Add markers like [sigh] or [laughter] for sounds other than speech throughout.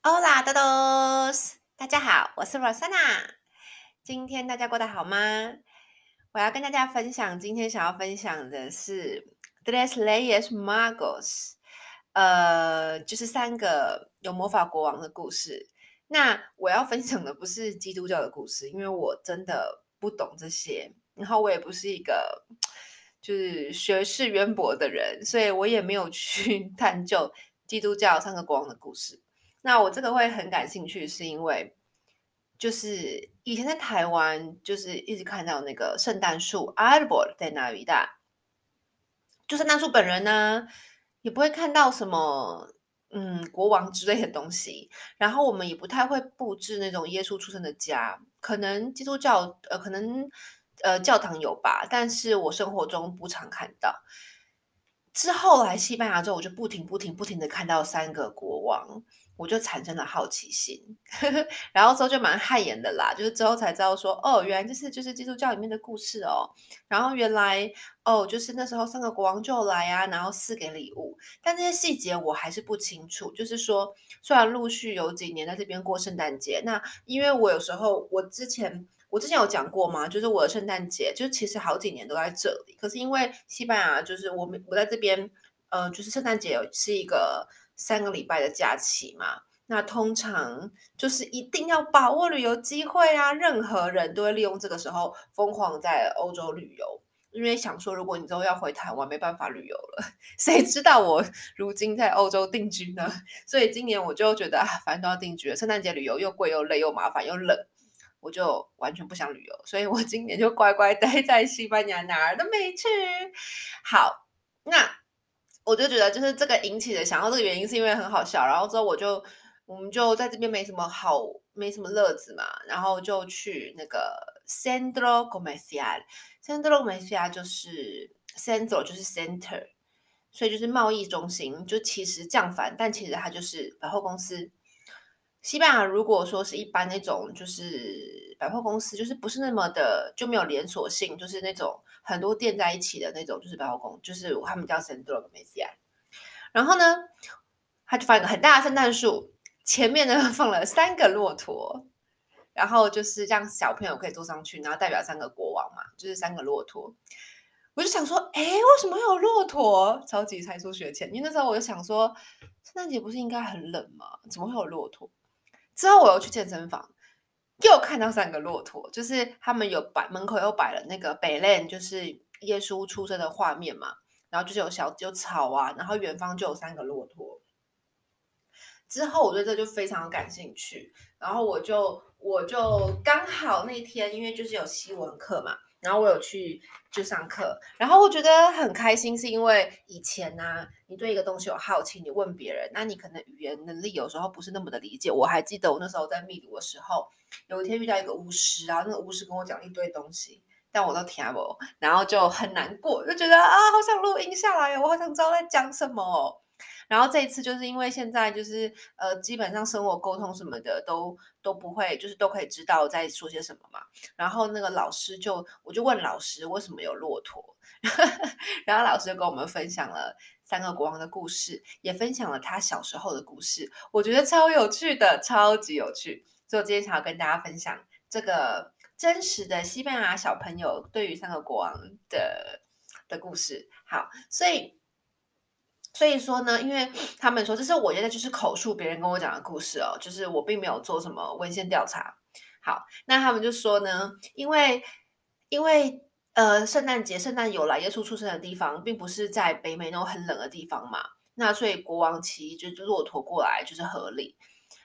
Hola todos，大家好，我是 Rosanna。今天大家过得好吗？我要跟大家分享，今天想要分享的是 Tres Reyes Magos，呃，就是三个有魔法国王的故事。那我要分享的不是基督教的故事，因为我真的不懂这些，然后我也不是一个就是学识渊博的人，所以我也没有去 [laughs] 探究基督教三个国王的故事。那我这个会很感兴趣，是因为就是以前在台湾，就是一直看到那个圣诞树 Árbol de n a v i d a 就圣诞树本人呢，也不会看到什么嗯国王之类的东西。然后我们也不太会布置那种耶稣出生的家，可能基督教呃可能呃教堂有吧，但是我生活中不常看到。之后来西班牙之后，我就不停不停不停的看到三个国王。我就产生了好奇心，[laughs] 然后之后就蛮汗颜的啦。就是之后才知道说，哦，原来这是就是基督教里面的故事哦。然后原来哦，就是那时候三个国王就来啊，然后赐给礼物。但这些细节我还是不清楚。就是说，虽然陆续有几年在这边过圣诞节，那因为我有时候我之前我之前有讲过嘛，就是我的圣诞节就其实好几年都在这里。可是因为西班牙就是我们我在这边，呃，就是圣诞节是一个。三个礼拜的假期嘛，那通常就是一定要把握旅游机会啊！任何人都会利用这个时候疯狂在欧洲旅游，因为想说，如果你之后要回台湾，没办法旅游了，[laughs] 谁知道我如今在欧洲定居呢？所以今年我就觉得啊，反正都要定居了，圣诞节旅游又贵又累又麻烦又冷，我就完全不想旅游，所以我今年就乖乖待在西班牙，哪儿都没去。好，那。我就觉得，就是这个引起的想要这个原因，是因为很好笑。然后之后我就，我们就在这边没什么好，没什么乐子嘛，然后就去那个 Centro Comercial。Centro Comercial 就是 Centro 就是 Center，所以就是贸易中心。就其实降反，但其实它就是百货公司。西班牙如果说是一般那种，就是百货公司，就是不是那么的，就没有连锁性，就是那种很多店在一起的那种，就是百货公，就是他们叫 Sandro Messi。然后呢，他就放一个很大的圣诞树，前面呢 [laughs] 放了三个骆驼，然后就是让小朋友可以坐上去，然后代表三个国王嘛，就是三个骆驼。我就想说，哎，为什么会有骆驼？超级才出学前，因为那时候我就想说，圣诞节不是应该很冷吗？怎么会有骆驼？之后我又去健身房，又看到三个骆驼，就是他们有摆门口又摆了那个贝勒，就是耶稣出生的画面嘛。然后就是有小有草啊，然后远方就有三个骆驼。之后我对这就非常感兴趣，然后我就我就刚好那天因为就是有西文课嘛。然后我有去就上课，然后我觉得很开心，是因为以前呢、你对一个东西有好奇，你问别人，那你可能语言能力有时候不是那么的理解。我还记得我那时候在秘鲁的时候，有一天遇到一个巫师，然后那个巫师跟我讲一堆东西，但我都听不懂，然后就很难过，就觉得啊，好想录音下来，我好想知道在讲什么。然后这一次就是因为现在就是呃，基本上生活沟通什么的都都不会，就是都可以知道在说些什么嘛。然后那个老师就我就问老师为什么有骆驼，[laughs] 然后老师就跟我们分享了三个国王的故事，也分享了他小时候的故事，我觉得超有趣的，超级有趣。所以我今天想要跟大家分享这个真实的西班牙小朋友对于三个国王的的故事。好，所以。所以说呢，因为他们说这是我觉得就是口述别人跟我讲的故事哦，就是我并没有做什么文献调查。好，那他们就说呢，因为因为呃，圣诞节圣诞有来耶稣出生的地方，并不是在北美那种很冷的地方嘛，那所以国王骑就是骆驼过来就是合理。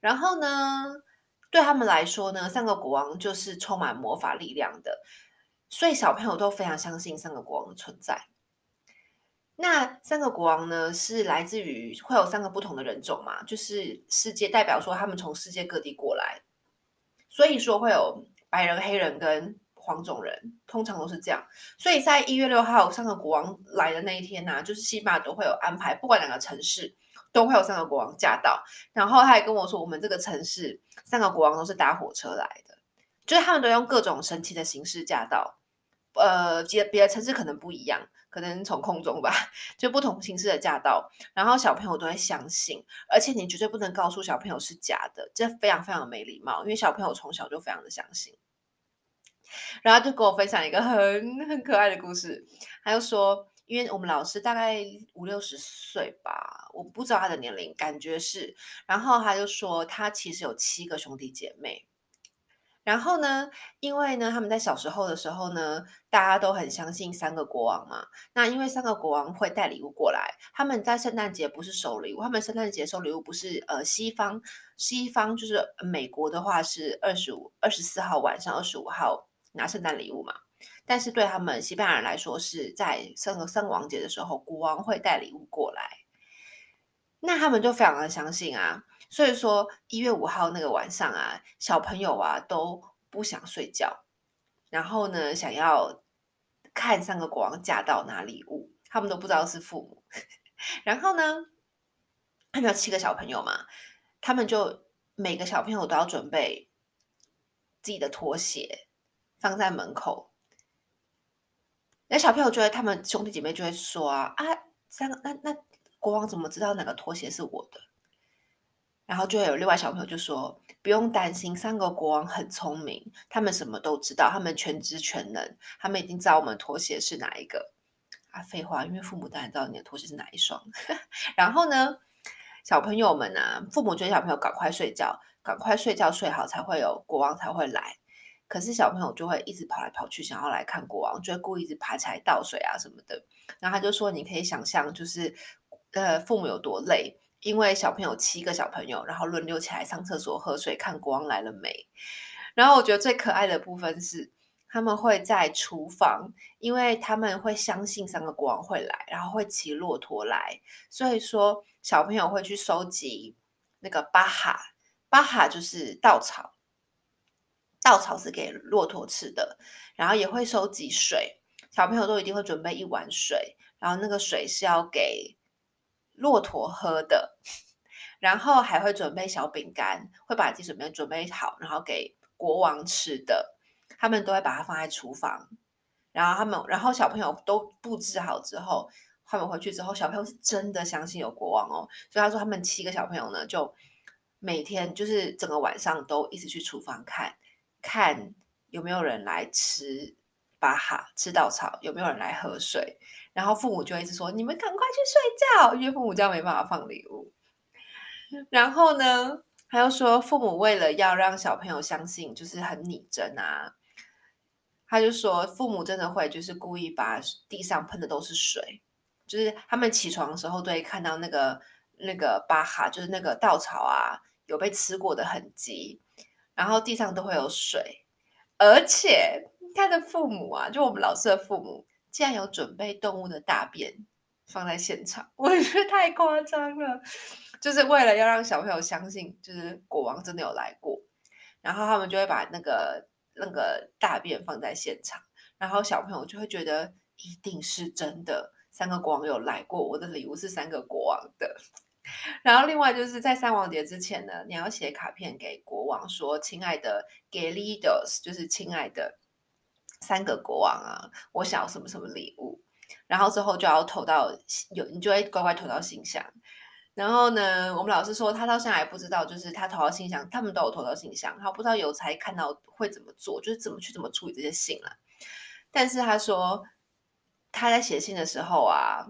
然后呢，对他们来说呢，三个国王就是充满魔法力量的，所以小朋友都非常相信三个国王的存在。那三个国王呢，是来自于会有三个不同的人种嘛，就是世界代表说他们从世界各地过来，所以说会有白人、黑人跟黄种人，通常都是这样。所以在一月六号三个国王来的那一天呢、就是西马都会有安排，不管哪个城市都会有三个国王驾到。然后他还跟我说，我们这个城市三个国王都是搭火车来的，就是他们都用各种神奇的形式驾到。呃，别别的城市可能不一样。可能从空中吧，[laughs] 就不同形式的驾到，然后小朋友都会相信，而且你绝对不能告诉小朋友是假的，这非常非常没礼貌，因为小朋友从小就非常的相信。然后就跟我分享一个很很可爱的故事，他就说，因为我们老师大概五六十岁吧，我不知道他的年龄，感觉是，然后他就说他其实有七个兄弟姐妹。然后呢，因为呢，他们在小时候的时候呢，大家都很相信三个国王嘛。那因为三个国王会带礼物过来，他们在圣诞节不是收礼物，他们圣诞节收礼物不是呃西方西方就是美国的话是二十五二十四号晚上二十五号拿圣诞礼物嘛。但是对他们西班牙人来说，是在三个三个王节的时候，国王会带礼物过来。那他们就非常的相信啊。所以说，一月五号那个晚上啊，小朋友啊都不想睡觉，然后呢，想要看三个国王嫁到拿礼物，他们都不知道是父母。[laughs] 然后呢，他们有七个小朋友嘛，他们就每个小朋友都要准备自己的拖鞋放在门口。那小朋友就会，他们兄弟姐妹就会说啊啊，三个那那国王怎么知道哪个拖鞋是我的？然后就有另外小朋友就说：“不用担心，三个国王很聪明，他们什么都知道，他们全知全能，他们已经知道我们拖鞋是哪一个。”啊，废话，因为父母当然知道你的拖鞋是哪一双。[laughs] 然后呢，小朋友们啊，父母觉得小朋友赶快睡觉，赶快睡觉睡好才会有国王才会来。可是小朋友就会一直跑来跑去，想要来看国王，就会故意一直爬起来倒水啊什么的。然后他就说：“你可以想象，就是呃，父母有多累。”因为小朋友七个小朋友，然后轮流起来上厕所、喝水、看国王来了没。然后我觉得最可爱的部分是，他们会在厨房，因为他们会相信三个国王会来，然后会骑骆驼来，所以说小朋友会去收集那个巴哈，巴哈就是稻草，稻草是给骆驼吃的，然后也会收集水，小朋友都一定会准备一碗水，然后那个水是要给。骆驼喝的，然后还会准备小饼干，会把自己准备准备好，然后给国王吃的。他们都会把它放在厨房，然后他们，然后小朋友都布置好之后，他们回去之后，小朋友是真的相信有国王哦。所以他说，他们七个小朋友呢，就每天就是整个晚上都一直去厨房看，看有没有人来吃巴哈，吃稻草，有没有人来喝水。然后父母就一直说：“你们赶快去睡觉，因为父母这样没办法放礼物。”然后呢，他又说父母为了要让小朋友相信，就是很拟真啊。他就说父母真的会就是故意把地上喷的都是水，就是他们起床的时候都会看到那个那个巴哈，就是那个稻草啊，有被吃过的痕迹，然后地上都会有水，而且他的父母啊，就我们老师的父母。竟然有准备动物的大便放在现场，[laughs] 我觉得太夸张了。就是为了要让小朋友相信，就是国王真的有来过，然后他们就会把那个那个大便放在现场，然后小朋友就会觉得一定是真的，三个国王有来过，我的礼物是三个国王的。[laughs] 然后另外就是在三王节之前呢，你要写卡片给国王说：“亲爱的 Queridos，就是亲爱的。”三个国王啊，我想要什么什么礼物，然后之后就要投到有，你就会乖乖投到信箱。然后呢，我们老师说他到现在还不知道，就是他投到信箱，他们都有投到信箱，他不知道邮差看到会怎么做，就是怎么去怎么处理这些信了。但是他说他在写信的时候啊，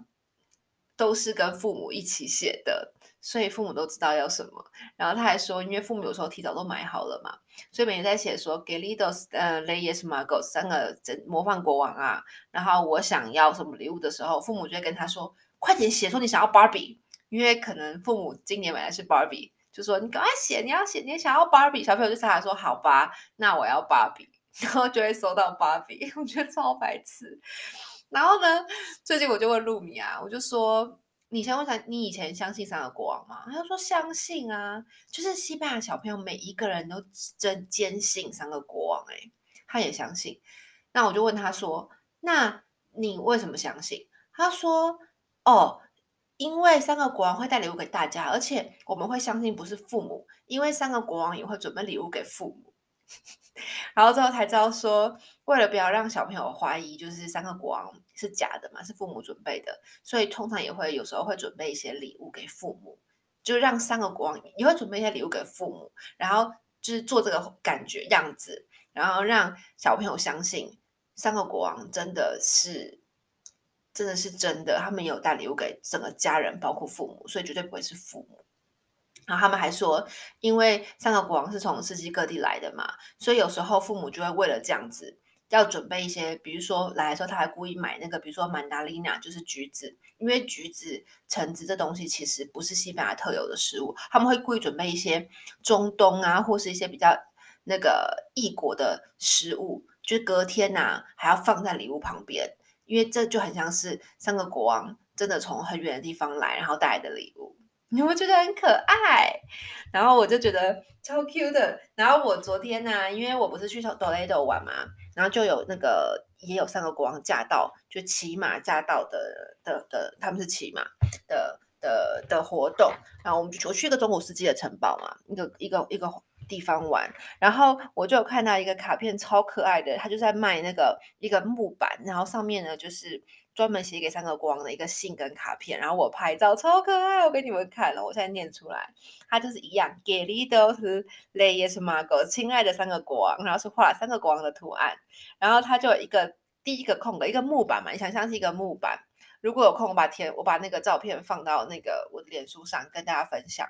都是跟父母一起写的。所以父母都知道要什么，然后他还说，因为父母有时候提早都买好了嘛，所以每天在写说给 Queridos 呃 Reyes Magos 三个模范国王啊，然后我想要什么礼物的时候，父母就会跟他说，快点写说你想要 Barbie，因为可能父母今年买的是 Barbie，就说你赶快写，你要写你想要 Barbie，小朋友就傻傻说好吧，那我要 Barbie，[laughs] 然后就会收到 Barbie，我觉得超白痴。然后呢，最近我就问露米啊，我就说。你想问下，你以前相信三个国王吗？他就说相信啊，就是西班牙小朋友每一个人都真坚信三个国王，诶，他也相信。那我就问他说，那你为什么相信？他说，哦，因为三个国王会带礼物给大家，而且我们会相信不是父母，因为三个国王也会准备礼物给父母。[laughs] 然后之后才知道说，为了不要让小朋友怀疑，就是三个国王是假的嘛，是父母准备的，所以通常也会有时候会准备一些礼物给父母，就让三个国王也会准备一些礼物给父母，然后就是做这个感觉样子，然后让小朋友相信三个国王真的是真的是真的，他们有带礼物给整个家人，包括父母，所以绝对不会是父母。然后他们还说，因为三个国王是从世界各地来的嘛，所以有时候父母就会为了这样子，要准备一些，比如说来的时候他还故意买那个，比如说曼达利娜，就是橘子，因为橘子、橙子这东西其实不是西班牙特有的食物，他们会故意准备一些中东啊，或是一些比较那个异国的食物，就是隔天呐、啊、还要放在礼物旁边，因为这就很像是三个国王真的从很远的地方来，然后带来的礼物。你会觉得很可爱，然后我就觉得超 Q 的。然后我昨天呢、因为我不是去多雷多玩嘛，然后就有那个也有三个国王驾到，就骑马驾到的的的，他们是骑马的的的活动。然后我们就我去一个中古世纪的城堡嘛，一个一个一个地方玩。然后我就有看到一个卡片，超可爱的，他就在卖那个一个木板，然后上面呢就是。专门写给三个国王的一个信跟卡片，然后我拍照超可爱，我给你们看了，我现在念出来，它就是一样，Queridos Reyes Magos，亲爱的三个国王，然后是画了三个国王的图案，然后它就一个第一个空的一个木板嘛，你想象是一个木板，如果有空我把贴我把那个照片放到那个我的脸书上跟大家分享，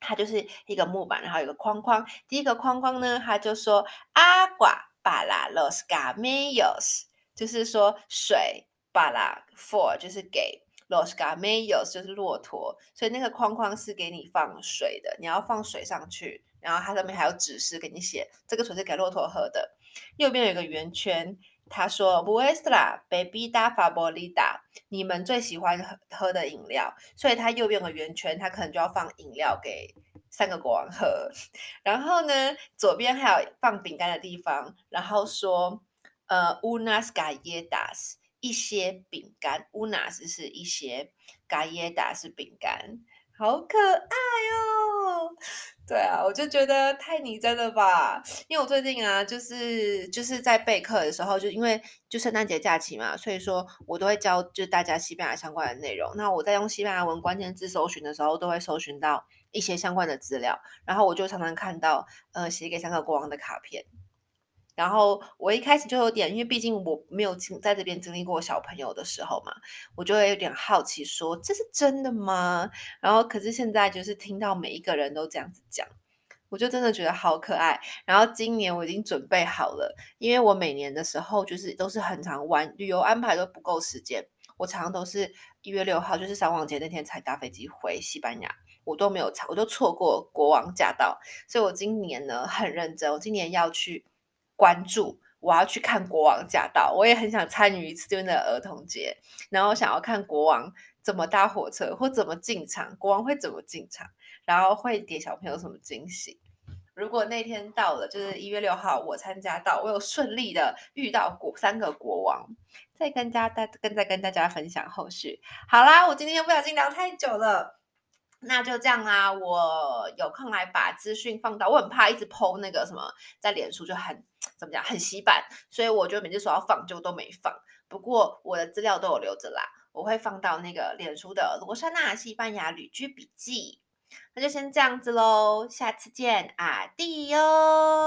它就是一个木板，然后有个框框，第一个框框呢，它就说 Agua para los gatos，就是说水。巴拉 for 就是给 los camellos 就是骆驼，所以那个框框是给你放水的，你要放水上去，然后它上面还有指示给你写，这个水是给骆驼喝的。右边有一个圆圈，他说 vuestra bebida favorita，你们最喜欢喝喝的饮料，所以它右边有个圆圈，它可能就要放饮料给三个国王喝。然后呢，左边还有放饼干的地方，然后说呃 unas galletas。一些饼干，unas 是一些 g a l e t a 是饼干，好可爱哦！对啊，我就觉得太拟真了吧？因为我最近啊，就是就是在备课的时候，就因为就圣诞节假期嘛，所以说我都会教就大家西班牙相关的内容。那我在用西班牙文关键字搜寻的时候，都会搜寻到一些相关的资料，然后我就常常看到呃写给三个国王的卡片。然后我一开始就有点，因为毕竟我没有经在这边经历过小朋友的时候嘛，我就会有点好奇说，这是真的吗？然后可是现在就是听到每一个人都这样子讲，我就真的觉得好可爱。然后今年我已经准备好了，因为我每年的时候就是都是很常玩，旅游安排都不够时间，我常常都是一月六号，就是三王节那天才搭飞机回西班牙，我都没有我都错过国王驾到，所以我今年呢很认真，我今年要去。关注，我要去看国王驾到，我也很想参与一次这边的儿童节，然后想要看国王怎么搭火车或怎么进场，国王会怎么进场，然后会给小朋友什么惊喜。如果那天到了，就是一月六号，我参加到，我有顺利的遇到国三个国王，再跟家大跟再跟大家分享后续。好啦，我今天不小心聊太久了。那就这样啦，我有空来把资讯放到，我很怕一直剖那个什么，在脸书就很怎么讲很洗版，所以我就每次说要放就都没放。不过我的资料都有留着啦，我会放到那个脸书的罗莎娜西班牙旅居笔记。那就先这样子喽，下次见，Adios。